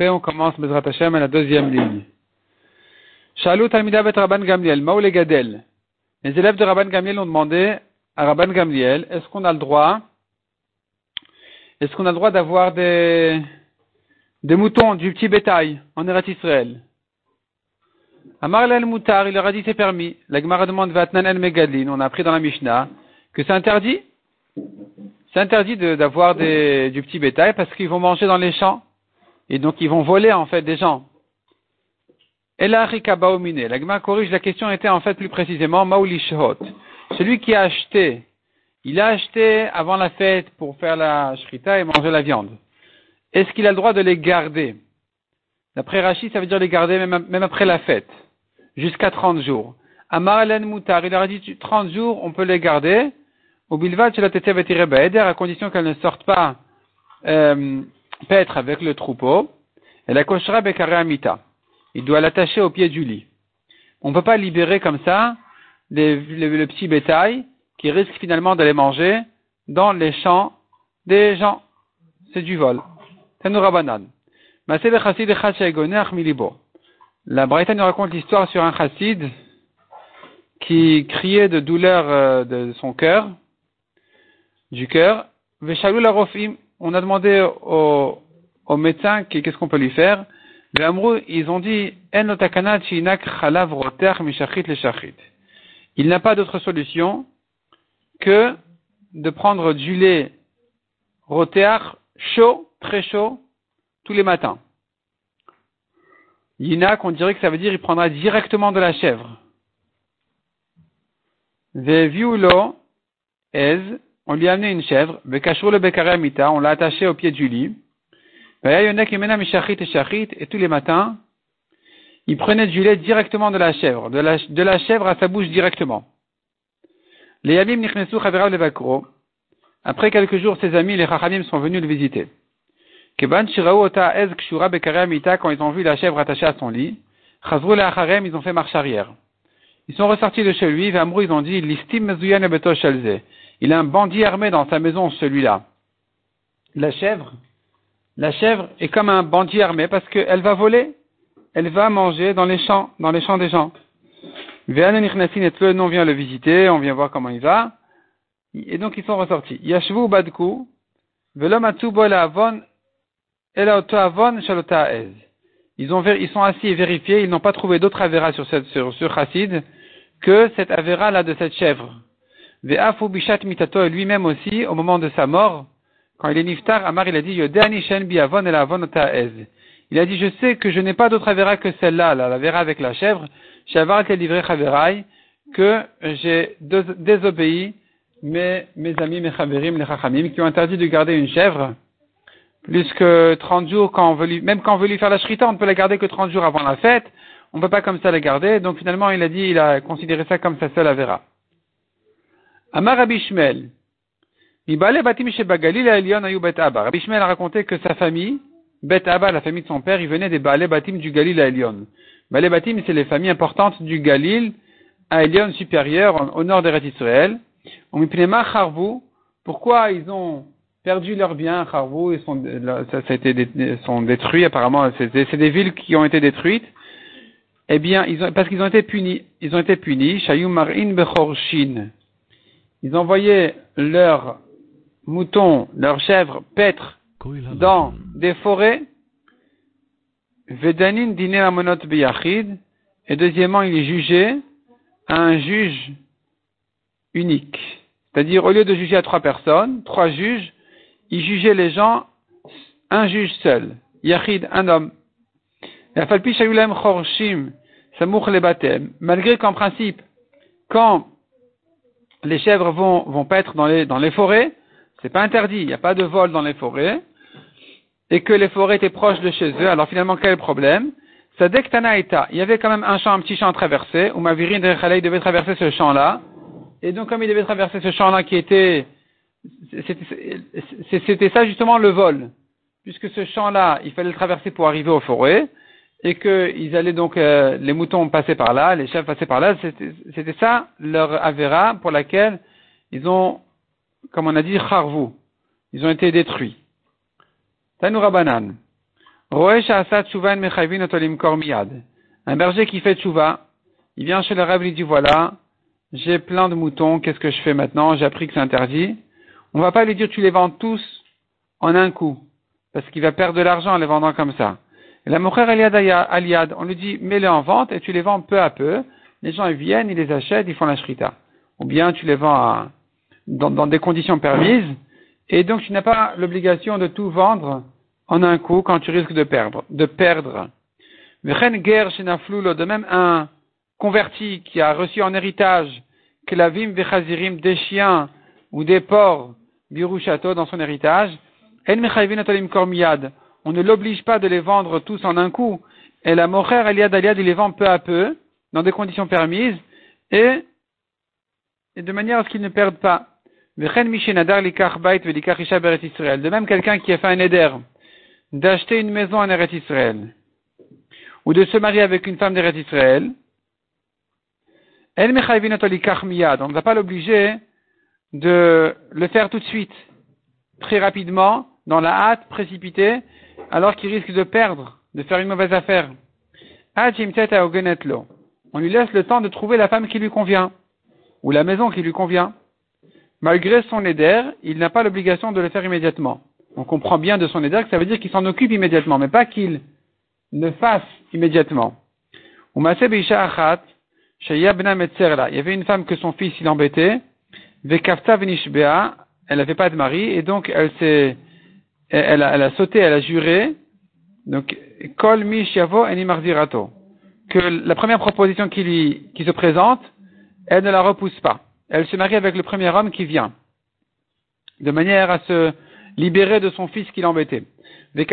On commence Bezrat Hashem à la deuxième ligne. Shalou Talmida Bet Rabban Gamliel, Maoule Gadel. Les élèves de Rabban Gamliel ont demandé à Rabban Gamliel, est-ce qu'on a le droit, est-ce qu'on a le droit d'avoir des, des moutons, du petit bétail en Eretz Israël? Amar el Moutar, il leur a dit c'est permis. La Gemara demande Vatnan el Megadlin, on a appris dans la Mishnah que c'est interdit. Interdit d'avoir du petit bétail parce qu'ils vont manger dans les champs. Et donc ils vont voler en fait des gens. Et Rikabaomine. La corrige, la question était en fait plus précisément Maulishot. Celui qui a acheté, il a acheté avant la fête pour faire la shrita et manger la viande. Est-ce qu'il a le droit de les garder? D'après Rachid, ça veut dire les garder même, après la fête, jusqu'à 30 jours. Amar Moutar, il leur a dit 30 jours, on peut les garder, à condition qu'elle ne sorte pas euh, paître avec le troupeau. Et la koshra amita. Il doit l'attacher au pied du lit. On ne peut pas libérer comme ça le petit bétail qui risque finalement d'aller manger dans les champs des gens. C'est du vol. La Braïta nous raconte l'histoire sur un chassid qui criait de douleur euh, de son cœur du cœur. On a demandé au, au médecin qu'est-ce qu'on peut lui faire. Ils ont dit Il n'a pas d'autre solution que de prendre du lait rotéar chaud, très chaud, tous les matins. Yinak, on dirait que ça veut dire il prendra directement de la chèvre. Veviulo ez on lui a amené une chèvre, le on l'a attaché au pied du lit. Et tous les matins, il prenait du lait directement de la chèvre, de la, chèvre à sa bouche directement. Les Yamim Après quelques jours, ses amis, les Chachamim, sont venus le visiter. Quand ils ont vu la chèvre attachée à son lit, ils ont fait marche arrière. Ils sont ressortis de chez lui, ils ont dit, il a un bandit armé dans sa maison, celui-là. La chèvre, la chèvre est comme un bandit armé parce qu'elle va voler, elle va manger dans les champs, dans les champs des gens. on vient le visiter, on vient voir comment il va. Et donc ils sont ressortis. Yashvu badku, ils, ont, ils sont assis et vérifiés, ils n'ont pas trouvé d'autre avéra sur, cette, sur chassid que cette avéra là de cette chèvre. Ve'afu bishat mitato lui-même aussi, au moment de sa mort, quand il est niftar, Amar il a dit, Yodani shen bi avon el avon Il a dit, je sais que je n'ai pas d'autre avéra que celle-là, la, la avec la chèvre, shavar tel livré chaveraï, que j'ai désobéi mes, mes amis, mes chaverim, les chachamim, qui ont interdit de garder une chèvre, plus que 30 jours, quand on veut lui, même quand on veut lui faire la shrita, on ne peut la garder que 30 jours avant la fête, on ne peut pas comme ça la garder, donc finalement il a dit, il a considéré ça comme sa seule avéra. Amar Abishmel. Rabbi Ishmael a raconté que sa famille, Bet Abba, la famille de son père, il venait des Baale Batim du Galil à Elion. Baale Batim, c'est les familles importantes du Galil à Elion supérieur, au nord d'Eretz Israël. Pourquoi ils ont perdu leurs biens, Harvou, ils sont, ça, a été, sont détruits apparemment, c'est des villes qui ont été détruites. Eh bien, ils ont, parce qu'ils ont été punis, ils ont été punis, Shayum Marin Bechorshin ils envoyaient leurs moutons, leurs chèvres paître dans des forêts. Vedanin dîner monot biyachid. Et deuxièmement, ils jugeaient un juge unique. C'est-à-dire, au lieu de juger à trois personnes, trois juges, ils jugeaient les gens, un juge seul. Yachid, un homme. Malgré qu'en principe, quand les chèvres vont, vont paître dans les, dans les forêts, c'est pas interdit, il n'y a pas de vol dans les forêts, et que les forêts étaient proches de chez eux, alors finalement quel problème? Sadek Tanaïta, il y avait quand même un champ, un petit champ à traverser, où Mavirin de devait traverser ce champ-là, et donc comme il devait traverser ce champ-là qui était, c'était ça justement le vol, puisque ce champ-là, il fallait le traverser pour arriver aux forêts, et qu'ils allaient donc, euh, les moutons passaient par là, les chefs passaient par là, c'était ça leur avéra pour laquelle ils ont, comme on a dit, charvou, ils ont été détruits. Otolim Kormiad. Un berger qui fait tchouva, il vient chez le Rav, il dit voilà, j'ai plein de moutons, qu'est-ce que je fais maintenant? J'ai appris que c'est interdit. On va pas lui dire tu les vends tous en un coup, parce qu'il va perdre de l'argent en les vendant comme ça. La mocher aliad on lui dit mets-les en vente et tu les vends peu à peu. Les gens ils viennent, ils les achètent, ils font la shrita. Ou bien tu les vends dans, des conditions permises, et donc tu n'as pas l'obligation de tout vendre en un coup quand tu risques de perdre. De perdre. De même un converti qui a reçu en héritage klavim vechazirim des chiens ou des porcs château dans son héritage, on ne l'oblige pas de les vendre tous en un coup. Et la mocher aliad aliad, il les vend peu à peu, dans des conditions permises, et, de manière à ce qu'ils ne perdent pas. De même, quelqu'un qui a fait un éder d'acheter une maison en Eretz Israël, ou de se marier avec une femme d'Eretz Israël, on ne va pas l'obliger de le faire tout de suite, très rapidement, dans la hâte, précipitée, alors qu'il risque de perdre, de faire une mauvaise affaire. On lui laisse le temps de trouver la femme qui lui convient, ou la maison qui lui convient. Malgré son éder, il n'a pas l'obligation de le faire immédiatement. On comprend bien de son éder que ça veut dire qu'il s'en occupe immédiatement, mais pas qu'il le fasse immédiatement. Il y avait une femme que son fils il embêtait, elle n'avait pas de mari, et donc elle s'est, elle, a, elle a sauté, elle a juré, donc, mishiavo enimarzirato, que la première proposition qui lui, qui se présente, elle ne la repousse pas. Elle se marie avec le premier homme qui vient, de manière à se libérer de son fils qui l'embêtait. Des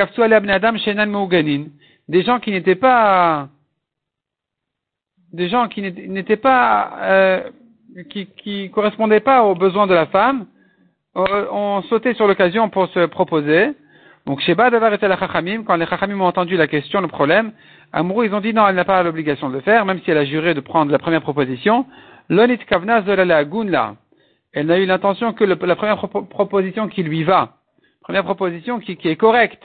gens qui n'étaient pas, des gens qui n'étaient pas, euh, qui, qui correspondaient pas aux besoins de la femme, ont sauté sur l'occasion pour se proposer. Donc, Sheba Davar était la Chachamim, quand les Chachamim ont entendu la question, le problème, Amrou, ils ont dit non, elle n'a pas l'obligation de le faire, même si elle a juré de prendre la première proposition. Lonit Kavna Gunla. Elle n'a eu l'intention que la première proposition qui lui va. Première proposition qui, qui est correcte.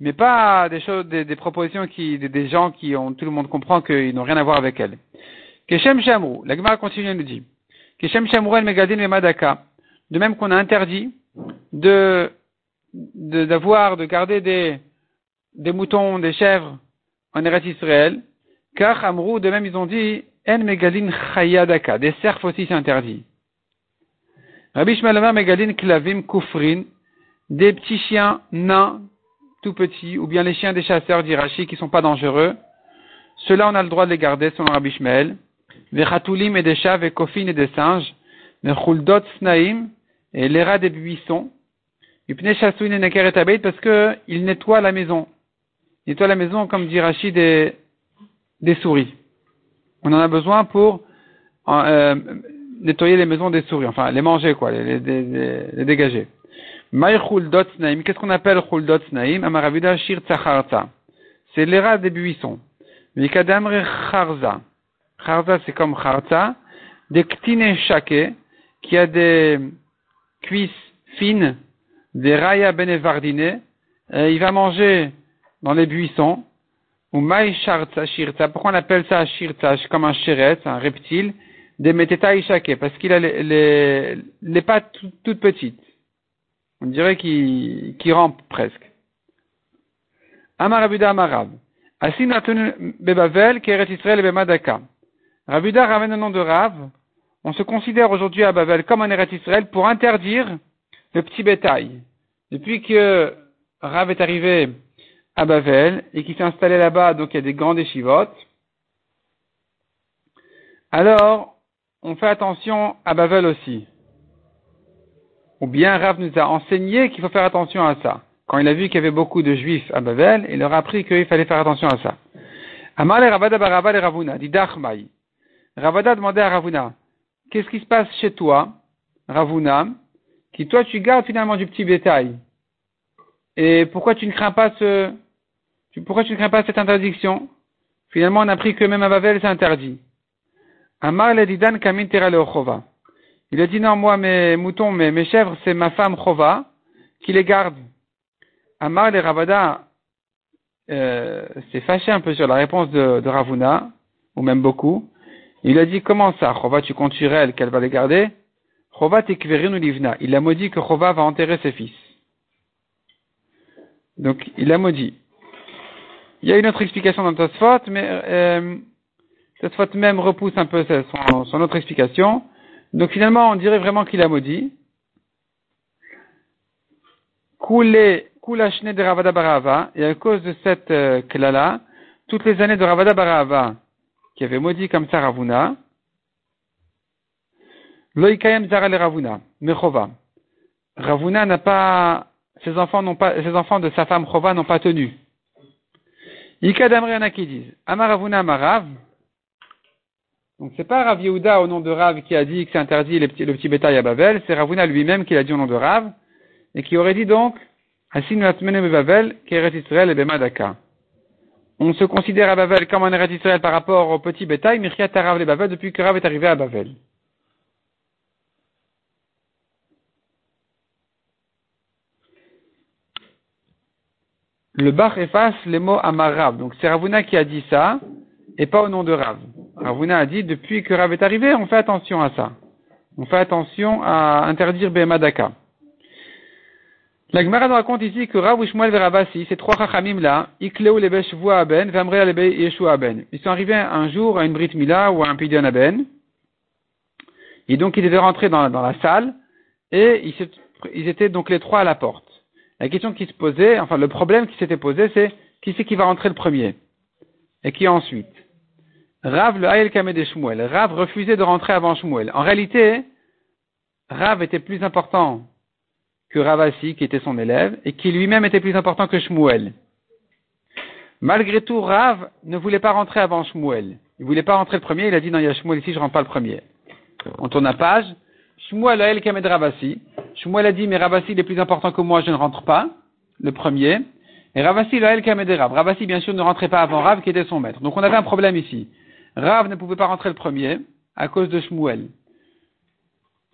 Mais pas des choses, des, des propositions qui, des, gens qui ont, tout le monde comprend qu'ils n'ont rien à voir avec elle. Keshem Shamrou. La Gemara continue, elle nous dit. Keshem Shamrou el Megadin le Madaka. De même qu'on a interdit de, d'avoir, de, garder des, des moutons, des chèvres en Eretz Israël. Car Amrou, de même, ils ont dit, En Megadin Chayadaka. Des cerfs aussi c'est interdit. Rabbi Shmalama Megadin Klavim Kufrin. Des petits chiens nains tout petits, ou bien les chiens des chasseurs d'Irachi qui sont pas dangereux, ceux-là on a le droit de les garder selon Rabbi. Les chatoulim et des chats, et kofines et des singes, snaim et les rats des buissons. parce que il nettoie la maison. Il nettoie la maison, comme dit Rashi, des, souris. On en a besoin pour euh, nettoyer les maisons des souris, enfin les manger quoi, les, les, les dégager. Qu'est-ce qu'on appelle chuldot snaim? Amaravida shir. C'est les rats des buissons. Mikadamre charza. Charza, c'est comme charza. Des ktine shake, qui a des cuisses fines, des raya benevardine. Il va manger dans les buissons. Ou mai sharza shirza. Pourquoi on appelle ça shirza Comme un chéret, un reptile. Des meteta parce qu'il a les, pattes toutes petites. On dirait qu'il qu rampe presque. Amar Rabuda Amarav. Asin Bebavel, Keret Israël Bemadaka. Rabuda ramène le nom de Rav. On se considère aujourd'hui à Babel comme un Eret Israël pour interdire le petit bétail. Depuis que Rav est arrivé à Babel et qu'il s'est installé là-bas, donc il y a des grandes échivotes, alors on fait attention à Babel aussi. Ou bien Rav nous a enseigné qu'il faut faire attention à ça. Quand il a vu qu'il y avait beaucoup de juifs à Babel, il leur a appris qu'il fallait faire attention à ça. Ravada Ravuna, dit. Ravada demandait à Ravuna, qu'est-ce qui se passe chez toi, Ravuna, qui toi tu gardes finalement du petit bétail? Et pourquoi tu ne crains pas ce, pourquoi tu ne crains pas cette interdiction? Finalement, on a appris que même à Babel, c'est interdit. Amar didan kamin il a dit non, moi, mes moutons, mes, mes chèvres, c'est ma femme Chova qui les garde. Amar le Ravada euh, s'est fâché un peu sur la réponse de, de Ravuna, ou même beaucoup. Il a dit, comment ça, Chova, tu comptes sur elle qu'elle va les garder? Chova ou livna? Il a maudit que Chova va enterrer ses fils. Donc, il a maudit. Il y a une autre explication dans Tosfot, mais euh, Tosfot même repousse un peu son, autre explication. Donc finalement, on dirait vraiment qu'il a maudit. Koulé, Koulachne de Ravada Barava, et à cause de cette euh, klala, toutes les années de Ravada Barava, qui avait maudit comme ça Ravuna, Loïkayem Zara le Ravuna, Mechova. Ravuna n'a pas, ses enfants n'ont pas, ses enfants de sa femme Chova n'ont pas tenu. Ikadamre qui disent, Amaravuna Amarav, donc c'est pas Rav Yehuda au nom de Rav qui a dit que c'est interdit le petit bétail à Babel, c'est Ravuna lui-même qui l'a dit au nom de Rav, et qui aurait dit donc, Asin Babel, Keret Israël et Bemadaka. On se considère à Babel comme un Eretz Israël par rapport au petit bétail, Mirkiat Rav le Babel depuis que Rav est arrivé à Babel. Le Bach efface les mots Amarav. Donc c'est Ravuna qui a dit ça, et pas au nom de Rav. Ravuna a dit, depuis que Rav est arrivé, on fait attention à ça. On fait attention à interdire Bemadaka. La Gemara nous raconte ici que Rav Shmuel Veravasi, ces trois chachamim là, Ikleu lebe Shavua Aben, Vamrea lebe Yeshua Aben. Ils sont arrivés un jour à une Brit Mila ou à un Pidyon Aben. Et donc ils devaient rentrer dans, la salle et ils, étaient donc les trois à la porte. La question qui se posait, enfin le problème qui s'était posé, c'est qui c'est qui va rentrer le premier Et qui ensuite? Rav le Haïl Kamed Shmuel. Rav refusait de rentrer avant Shmuel. En réalité, Rav était plus important que Ravasi, qui était son élève, et qui lui-même était plus important que Shmuel. Malgré tout, Rav ne voulait pas rentrer avant Shmuel. Il voulait pas rentrer le premier, il a dit non, il y a Shmuel ici, je rentre pas le premier. On tourne la page. Shmuel a el kamed Ravasi. Shmuel a dit, mais Ravasi il est plus important que moi, je ne rentre pas, le premier. Et Ravasi a el kamed Rav. Ravasi, bien sûr, ne rentrait pas avant Rav, qui était son maître. Donc on avait un problème ici. Rav ne pouvait pas rentrer le premier, à cause de Shmuel.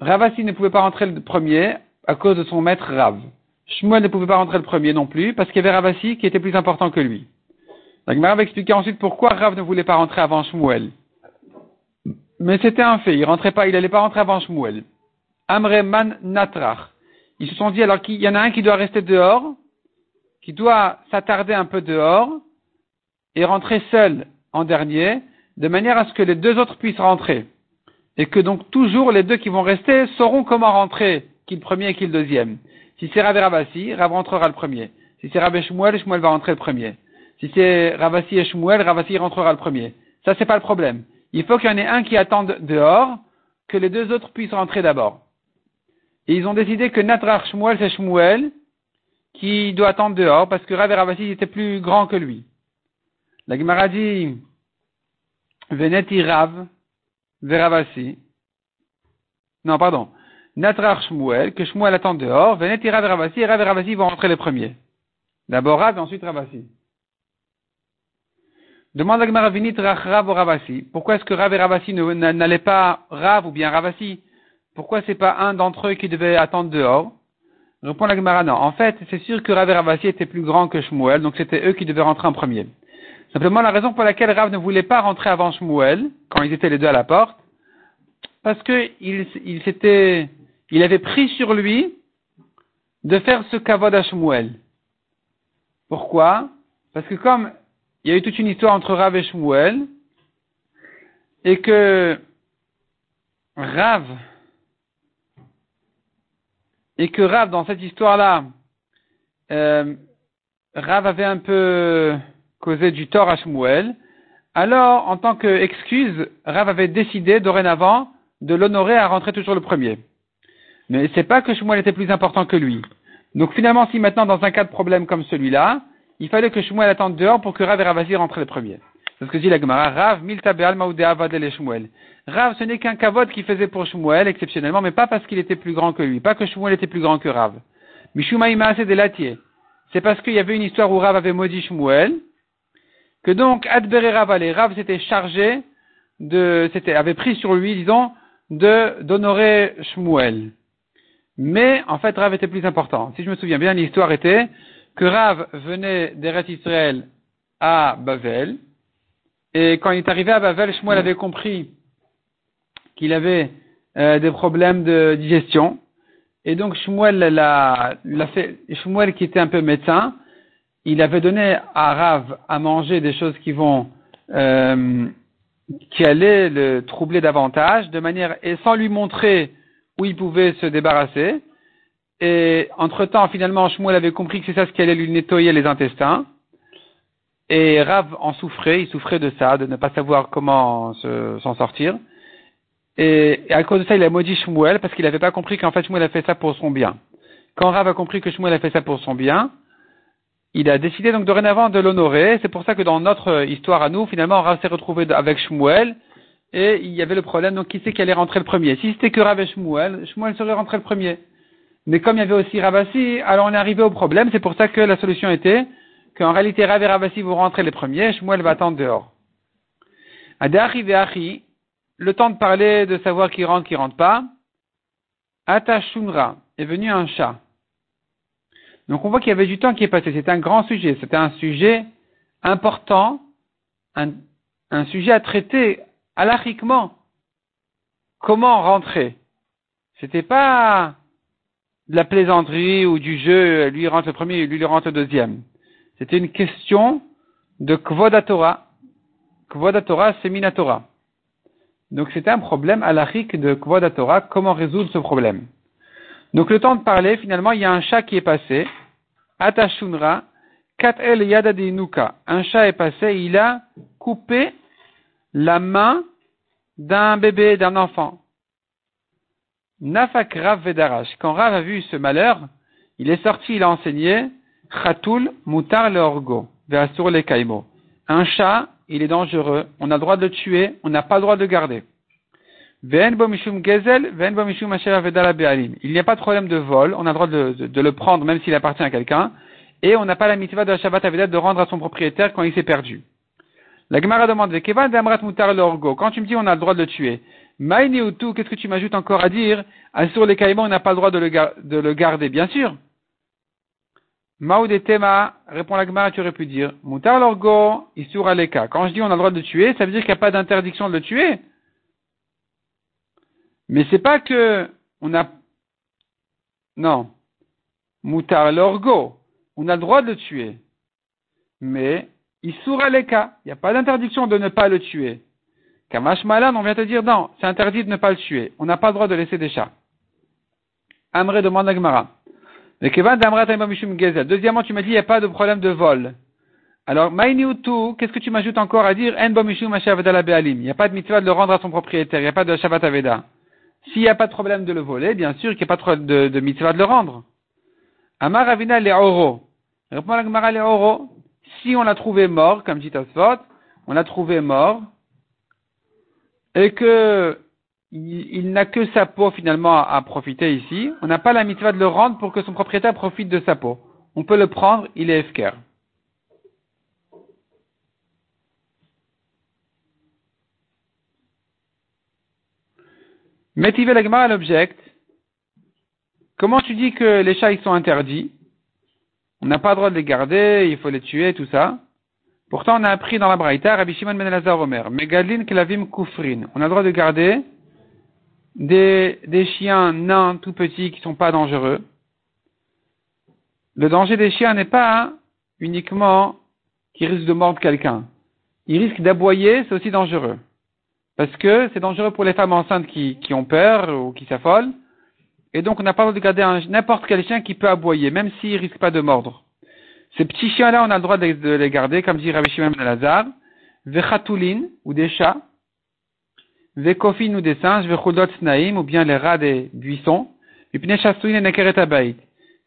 Ravasi ne pouvait pas rentrer le premier à cause de son maître Rav. Shmuel ne pouvait pas rentrer le premier non plus, parce qu'il y avait Ravasi qui était plus important que lui. Donc Gemara va expliquer ensuite pourquoi Rav ne voulait pas rentrer avant Shmuel. Mais c'était un fait, il rentrait pas, il allait pas rentrer avant Shmuel. Amreman Natrach. Ils se sont dit alors qu'il y en a un qui doit rester dehors, qui doit s'attarder un peu dehors, et rentrer seul en dernier, de manière à ce que les deux autres puissent rentrer. Et que donc toujours les deux qui vont rester sauront comment rentrer qui le premier et qui le deuxième. Si c'est Rav et Rav rentrera le premier. Si c'est Rav et Shmuel, Shmuel va rentrer le premier. Si c'est Ravasi et Shmuel, Ravasi rentrera le premier. Ça, c'est pas le problème. Il faut qu'il y en ait un qui attende dehors, que les deux autres puissent rentrer d'abord. Et ils ont décidé que Natrach Shmuel, c'est Shmuel, qui doit attendre dehors, parce que Rav et Ravasi étaient plus grands que lui. La Gemara dit, Veneti Rav, Veravasi. Non, pardon. Natrach Shmuel, que Shmuel attend dehors, Veneti Rav Ravasi, et Rav et Ravasi vont rentrer les premiers. D'abord Rav et ensuite Ravasi. Demande à Gemara Vinit Rav ou Ravasi. Pourquoi est-ce que Rav et Ravasi n'allaient pas Rav ou bien Ravasi? Pourquoi c'est pas un d'entre eux qui devait attendre dehors? Répond la Gemara non. En fait, c'est sûr que Rav et Ravasi étaient plus grands que Shmuel, donc c'était eux qui devaient rentrer en premier. Simplement la raison pour laquelle Rav ne voulait pas rentrer avant Shmuel, quand ils étaient les deux à la porte, parce que il il avait pris sur lui de faire ce kavod à Shmuel. Pourquoi? Parce que comme il y a eu toute une histoire entre Rav et Shmuel, et que Rav, et que Rav, dans cette histoire-là, euh, Rav avait un peu causé du tort à Shmuel, alors, en tant qu'excuse, Rav avait décidé dorénavant de l'honorer à rentrer toujours le premier. Mais c'est pas que Shmuel était plus important que lui. Donc finalement, si maintenant dans un cas de problème comme celui-là, il fallait que Shmuel attende dehors pour que Rav et Ravasi rentrent les premiers. C'est ce que dit la Gemara. Rav milta be'al et Shmuel. Rav, ce n'est qu'un kavod qui faisait pour Shmuel exceptionnellement, mais pas parce qu'il était plus grand que lui. Pas que Shmuel était plus grand que Rav. Mishuma assez de latier. C'est parce qu'il y avait une histoire où Rav avait maudit Shmuel, que donc Adber Rav Rav s'était chargé de, c'était, avait pris sur lui, disons, de, d'honorer Shmuel. Mais en fait, Rav était plus important. Si je me souviens bien, l'histoire était que Rav venait d'Eretz Israël à Bavel, et quand il est arrivé à Bavel, Shmuel avait compris qu'il avait euh, des problèmes de digestion, et donc Shmuel, l'a, l'a fait, Shmuel qui était un peu médecin, il avait donné à Rav à manger des choses qui vont euh, qui allaient le troubler davantage, de manière et sans lui montrer où il pouvait se débarrasser. Et entre-temps, finalement, Shmuel avait compris que c'est ça ce qui allait lui nettoyer les intestins. Et Rav en souffrait, il souffrait de ça, de ne pas savoir comment s'en sortir. Et, à cause de ça, il a maudit Shmuel parce qu'il n'avait pas compris qu'en fait Shmuel a fait ça pour son bien. Quand Rav a compris que Shmuel a fait ça pour son bien, il a décidé donc dorénavant de l'honorer. C'est pour ça que dans notre histoire à nous, finalement, Rav s'est retrouvé avec Shmuel et il y avait le problème, donc qui c'est qui allait rentrer le premier? Si c'était que Rav et Shmuel, Shmuel serait rentré le premier. Mais comme il y avait aussi Ravasi, alors on est arrivé au problème. C'est pour ça que la solution était qu'en réalité Rav et Ravasi vont rentrer les premiers, Shmuel va attendre dehors. Achi, le temps de parler, de savoir qui rentre, qui rentre pas. Atashunra est venu un chat. Donc on voit qu'il y avait du temps qui est passé. C'était un grand sujet. C'était un sujet important, un, sujet à traiter alachiquement. Comment rentrer? C'était pas de la plaisanterie ou du jeu, lui rentre le premier, lui rentre le deuxième. C'était une question de Kvodatora. Kvodatora, c'est Minatora. Donc c'était un problème alachique de Kvodatora, comment résoudre ce problème. Donc le temps de parler, finalement, il y a un chat qui est passé. Atashunra, kat el yadadinuka. Un chat est passé, il a coupé la main d'un bébé, d'un enfant. Nafak Rav Vedarash. Quand Rav a vu ce malheur, il est sorti, il a enseigné, Khatoul mutar le orgo, les kaimo. Un chat, il est dangereux, on a le droit de le tuer, on n'a pas le droit de le garder. Il n'y a pas de problème de vol, on a le droit de, le prendre même s'il appartient à quelqu'un, et on n'a pas la mitzvah de la Shabbat Avedat de rendre à son propriétaire quand il s'est perdu. La Gemara demande, quand tu me dis on a le droit de le tuer, qu'est-ce que tu m'ajoutes encore à dire? Sur les caïmans, on n'a pas le droit de le, garder, bien sûr. Maoud répond la Gemara, tu aurais pu dire, Mutar l'orgo, isur aleka. Quand je dis on a le droit de le tuer, ça veut dire qu'il n'y a pas d'interdiction de le tuer. Mais c'est pas que on a non mutar l'orgo, on a le droit de le tuer. Mais il leka, il n'y a pas d'interdiction de ne pas le tuer. Kamash Malan, on vient te dire non, c'est interdit de ne pas le tuer. On n'a pas le droit de laisser des chats. Amré demande à Gemara. Deuxièmement, tu m'as dit il n'y a pas de problème de vol. Alors, qu'est-ce que tu m'ajoutes encore à dire? Il n'y a pas de mitzvah de le rendre à son propriétaire, il n'y a pas de Shabbat Aveda. S'il n'y a pas de problème de le voler, bien sûr qu'il n'y a pas de, mitzvah de le rendre. Amar Avina le oro. Répond la Gemara le oro. Si on l'a trouvé mort, comme dit Tosfot, on l'a trouvé mort, et que il, n'a que sa peau finalement à, profiter ici, on n'a pas la mitzvah de le rendre pour que son propriétaire profite de sa peau. On peut le prendre, il est efker. Métivé à l'object. Comment tu dis que les chats ils sont interdits? On n'a pas le droit de les garder, il faut les tuer, tout ça. Pourtant, on a appris dans la Braïta, Rabbi Shimon ben Elazar Omer, Megadlin Klavim Kufrin. On a le droit de garder des, chiens nains tout petits qui sont pas dangereux. Le danger des chiens n'est pas uniquement qu'ils risquent de mordre quelqu'un. Ils risquent d'aboyer, c'est aussi dangereux. Parce que c'est dangereux pour les femmes enceintes qui ont peur ou qui s'affolent. Et donc on n'a pas le droit de garder n'importe quel chien qui peut aboyer, même s'il risque pas de mordre. Ces petits chiens-là, on a le droit de, les garder, comme dit Rabbi Shimon ben Lazar. Vechatulin, ou des chats. Vekofin, ou des singes. Vechudot snaim, ou bien les rats des buissons. et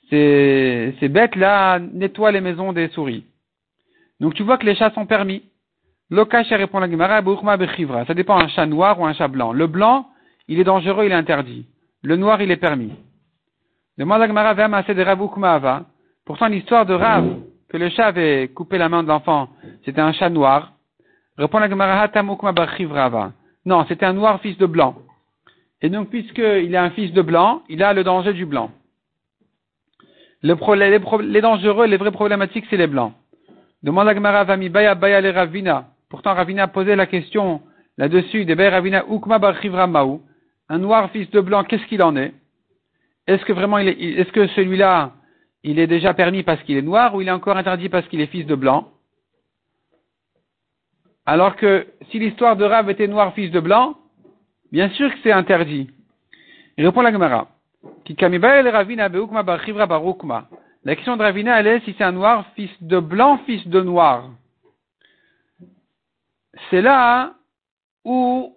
Ces, ces bêtes-là nettoient les maisons des souris. Donc tu vois que les chats sont permis. Lokasha répond la Gemara, Ça dépend un chat noir ou un chat blanc. Le blanc, il est dangereux, il est interdit. Le noir, il est permis. Demande la Gemara, Pourtant, l'histoire de Rav, que le chat avait coupé la main de l'enfant, c'était un chat noir. Répond la Gemara, Non, c'était un noir fils de blanc. Et donc, puisqu'il a un fils de blanc, il a le danger du blanc. les, dangereux, les vrais problématiques, c'est les blancs. Demande à Gmara Vami Baya le Ravina. Pourtant, Ravina posé la question là-dessus, de Baya Ravina Ukma Bar Maou. Un noir fils de blanc, qu'est-ce qu'il en est? Est-ce que vraiment, il est, est-ce que celui-là, il est déjà permis parce qu'il est noir ou il est encore interdit parce qu'il est fils de blanc? Alors que si l'histoire de Rav était noir fils de blanc, bien sûr que c'est interdit. Il répond la Gemara. La question de Ravina, elle est si c'est un noir, fils de blanc, fils de noir. C'est là où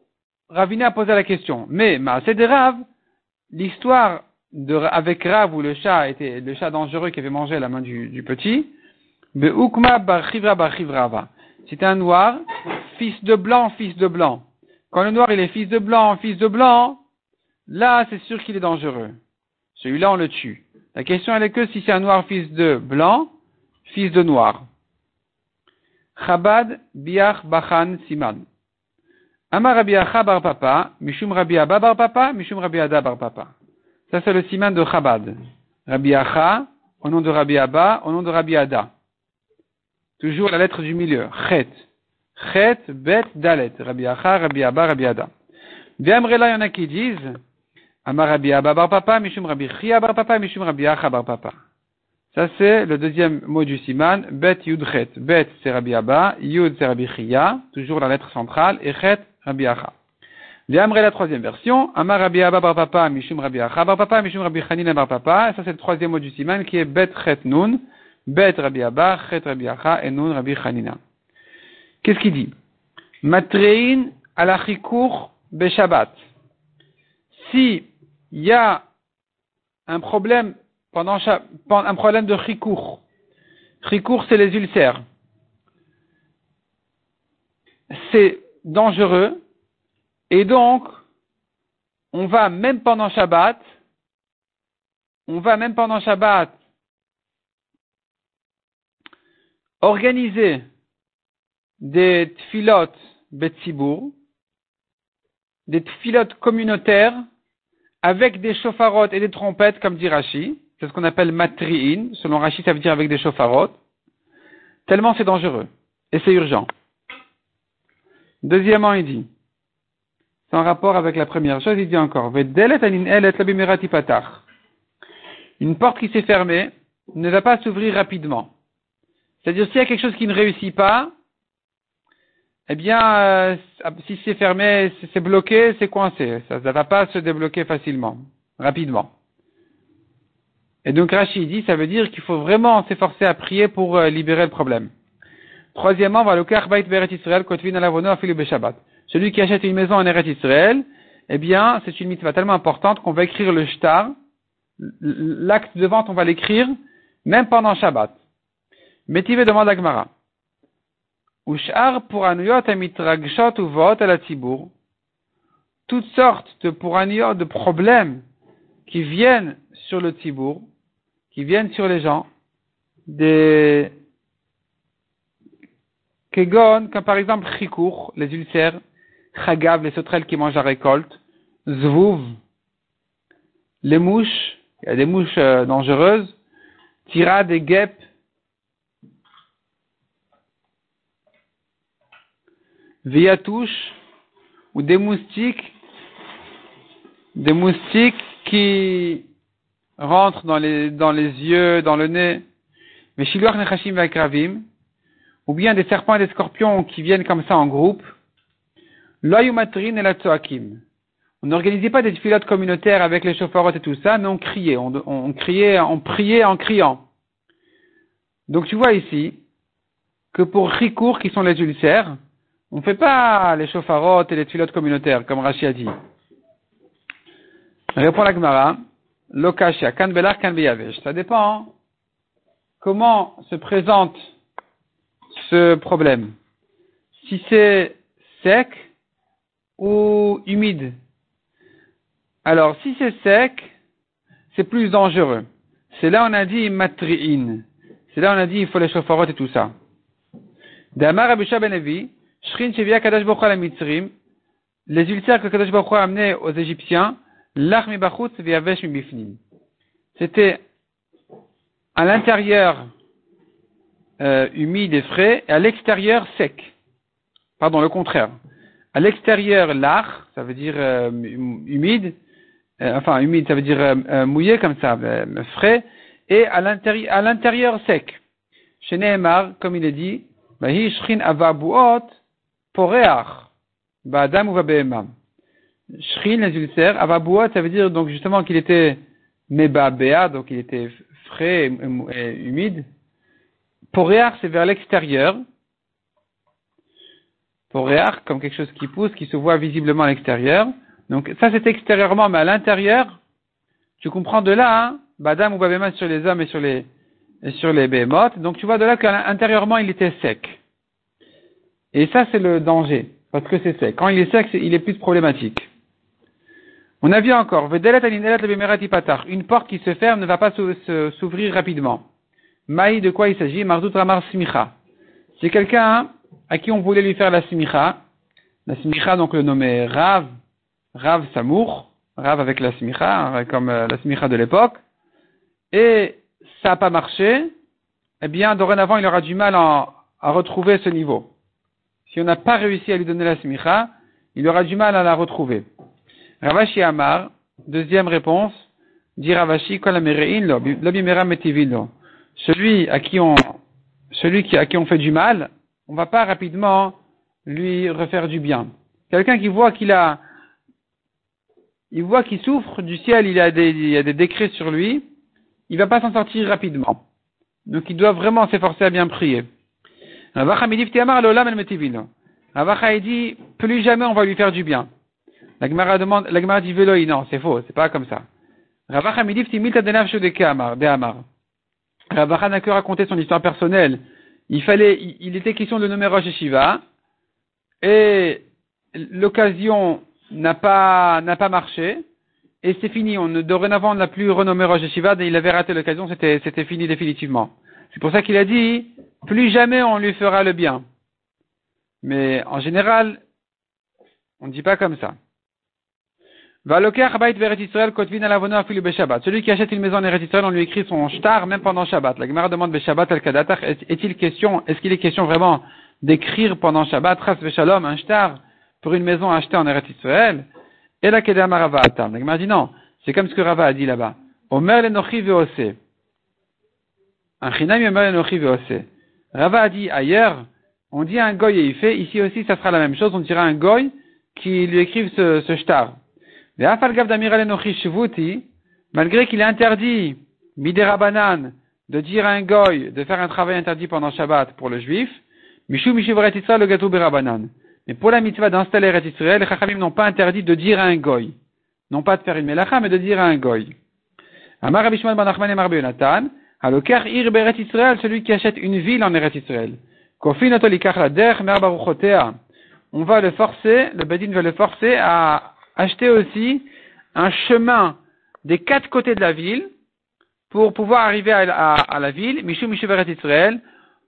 Ravina a posé la question. Mais, c'est de Rav, l'histoire avec Rav où le chat était le chat dangereux qui avait mangé la main du, petit, c'était un noir, fils de blanc, fils de blanc. Quand le noir il est fils de blanc, fils de blanc, là c'est sûr qu'il est dangereux. Celui-là, on le tue. La question, elle est que si c'est un noir fils de blanc, fils de noir. Chabad biach bachan siman. Amar Rabbi bar papa, mishum Rabbi Abba bar papa, mishum Rabbi Ada bar papa. Ça, c'est le siman de Chabad. Rabbi Acha, au nom de Rabbi Abba, au nom de Rabbi Ada. Toujours la lettre du milieu. Chet. Chet, bet, dalet. Rabbi Acha, Rabbi Abba, Rabbi Ada. Viamrela, il y en a qui disent, Amar Rabbi Abba bar papa, Mishum Rabbi Chia bar papa, Mishum Rabbi Acha bar papa. Ça c'est le deuxième mot du siman, Bet Yud Chet. Bet c'est Rabbi Yud c'est Rabbi Chia, toujours la lettre centrale, et Chet Rabbi Acha. Viamre la troisième version, Amar Rabbi Abba bar papa, Mishum Rabbi Acha bar papa, Mishum Rabbi Chanina bar papa. Ça c'est le troisième mot du siman qui est Bet Chet Nun, Bet Rabbi Abba, Chet Rabbi Acha et Nun Rabbi Chanina. Qu'est-ce qu'il dit? Matrein alachikur beshabbat. Si il y a un problème pendant un problème de chikour. Chikour, c'est les ulcères. C'est dangereux. Et donc, on va même pendant Shabbat, on va même pendant Shabbat organiser des tfilotes betsibour, des tfilotes communautaires avec des chauffarotes et des trompettes, comme dit Rashi. C'est ce qu'on appelle matri'in. Selon Rashi, ça veut dire avec des chauffarotes. Tellement c'est dangereux. Et c'est urgent. Deuxièmement, il dit, c'est en rapport avec la première chose, il dit encore, une porte qui s'est fermée ne va pas s'ouvrir rapidement. C'est-à-dire, s'il y a quelque chose qui ne réussit pas, eh bien, euh, si c'est fermé, c'est bloqué, c'est coincé. Ça ne va pas se débloquer facilement, rapidement. Et donc Rachid dit, ça veut dire qu'il faut vraiment s'efforcer à prier pour euh, libérer le problème. Troisièmement, celui qui achète une maison en Israël, eh bien, c'est une mitzvah tellement importante qu'on va écrire le shtar, l'acte de vente, on va l'écrire, même pendant Shabbat. Métivé demande à Gemara. Ushar. Toutes sortes de puranuyot, de problèmes qui viennent sur le tibour, qui viennent sur les gens, des kegon, comme par exemple chikour, les ulcères, chagav, les sauterelles qui mangent la récolte, zvouv, les mouches, il y a des mouches euh, dangereuses, tira des guêpes, touche ou des moustiques, des moustiques qui rentrent dans les, dans les yeux, dans le nez, mais ou bien des serpents et des scorpions qui viennent comme ça en groupe, l'oyumatrin et la tsoakim. On n'organisait pas des filotes communautaires avec les chauffarottes et tout ça, mais on criait, on, on criait, on priait en criant. Donc tu vois ici que pour Rikour, qui sont les ulcères, on ne fait pas les chauffarottes et les tuilotes communautaires, comme Rashi a dit. Répond la Gemara, Lokashia, kan belar, kan Ça dépend comment se présente ce problème? Si c'est sec ou humide? Alors, si c'est sec, c'est plus dangereux. C'est là on a dit matri'in. C'est là on a dit il faut les chauffarottes et tout ça. Damar Abisha Benevi, les ulcères que Baruch a amenés aux Égyptiens, c'était à l'intérieur euh, humide et frais, et à l'extérieur sec. Pardon, le contraire. À l'extérieur lard, ça veut dire euh, humide, euh, enfin humide, ça veut dire mouillé comme ça, frais, et à l'intérieur sec. Chez Nehemar, comme il est dit, Bahi shrin poreach, ou. Shrin, les ulcères, avabuot, ça veut dire donc justement qu'il était meba donc il était frais et, humide. Poreach, c'est vers l'extérieur. Poreach, comme quelque chose qui pousse, qui se voit visiblement à l'extérieur. Donc ça c'est extérieurement, mais à l'intérieur, tu comprends de là, hein, Badam ou Babema sur les hommes et sur les, et sur les bémotes. Donc tu vois de là qu'intérieurement il était sec. Et ça c'est le danger, parce que c'est sec. Quand il est sec, il est plus problématique. On a vu encore, une porte qui se ferme ne va pas s'ouvrir rapidement. Maï, de quoi il s'agit? Marzout Ramar Simicha. C'est quelqu'un à qui on voulait lui faire la Simicha. La Simicha, donc le nommé Rav, Rav Samour, Rav avec la Simicha, hein, comme euh, la Simicha de l'époque. Et ça n'a pas marché. Eh bien, dorénavant, il aura du mal à, retrouver ce niveau. Si on n'a pas réussi à lui donner la Simicha, il aura du mal à la retrouver. Ravashi Amar, deuxième réponse, dit Ravashi, celui à qui on, celui à qui on fait du mal, on va pas rapidement lui refaire du bien. Quelqu'un qui voit qu'il a, il voit qu'il souffre du ciel, il a des, il a des décrets sur lui, il va pas s'en sortir rapidement. Donc il doit vraiment s'efforcer à bien prier. Ravacha dit, plus jamais on va lui faire du bien. La Gemara demande, la Gemara dit Veloi, non, c'est faux, c'est pas comme ça. Ravacha midif timita de amar. Ravacha n'a que raconté son histoire personnelle. Il fallait, il était question de nommer Rosh Shiva, et l'occasion n'a pas, n'a pas marché, et c'est fini. On, dorénavant, on n'a plus renommé Rosh Shiva, il avait raté l'occasion, c'était, c'était fini définitivement. C'est pour ça qu'il a dit, plus jamais on lui fera le bien. Mais en général, on ne dit pas comme ça. Celui qui achète une maison en Eretz Israël, on lui écrit son shtar même pendant Shabbat. La Gemara demande Beshabbat al Kadatar, est-il question, est-ce qu'il est question vraiment d'écrire pendant Shabbat, Ras Veshalom, un shtar pour une maison achetée en Eretz Israël? Et la Kedama Rava Atam. La Gemara dit non. C'est comme ce que Rava a dit là-bas. Omer le Nochi Veose. Un Chinam Omer le Nochi Veose. Rava a dit ailleurs, on dit un goy et il fait, ici aussi ça sera la même chose, on dira un goy qui lui écrive ce, ce shtar malgré qu'il est interdit, midera de dire à un goy de faire un travail interdit pendant Shabbat pour le juif, mishu le gâteau berabanan. Mais pour la mitzvah d'installer Eretz Israël, les chachamim n'ont pas interdit de dire à un goy. Non pas de faire une melacha, mais de dire à un goy. Amar Abishman ben Achman et Marbe Yonatan, aloker ir beret Israël, celui qui achète une ville en Eretz Israël. Kofin otolikach la der mer On va le forcer, le Bedin va le forcer à acheter aussi un chemin des quatre côtés de la ville pour pouvoir arriver à, la ville, Mishum Mishuveret Israël,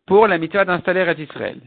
pour la mitzvah d'installer Israël.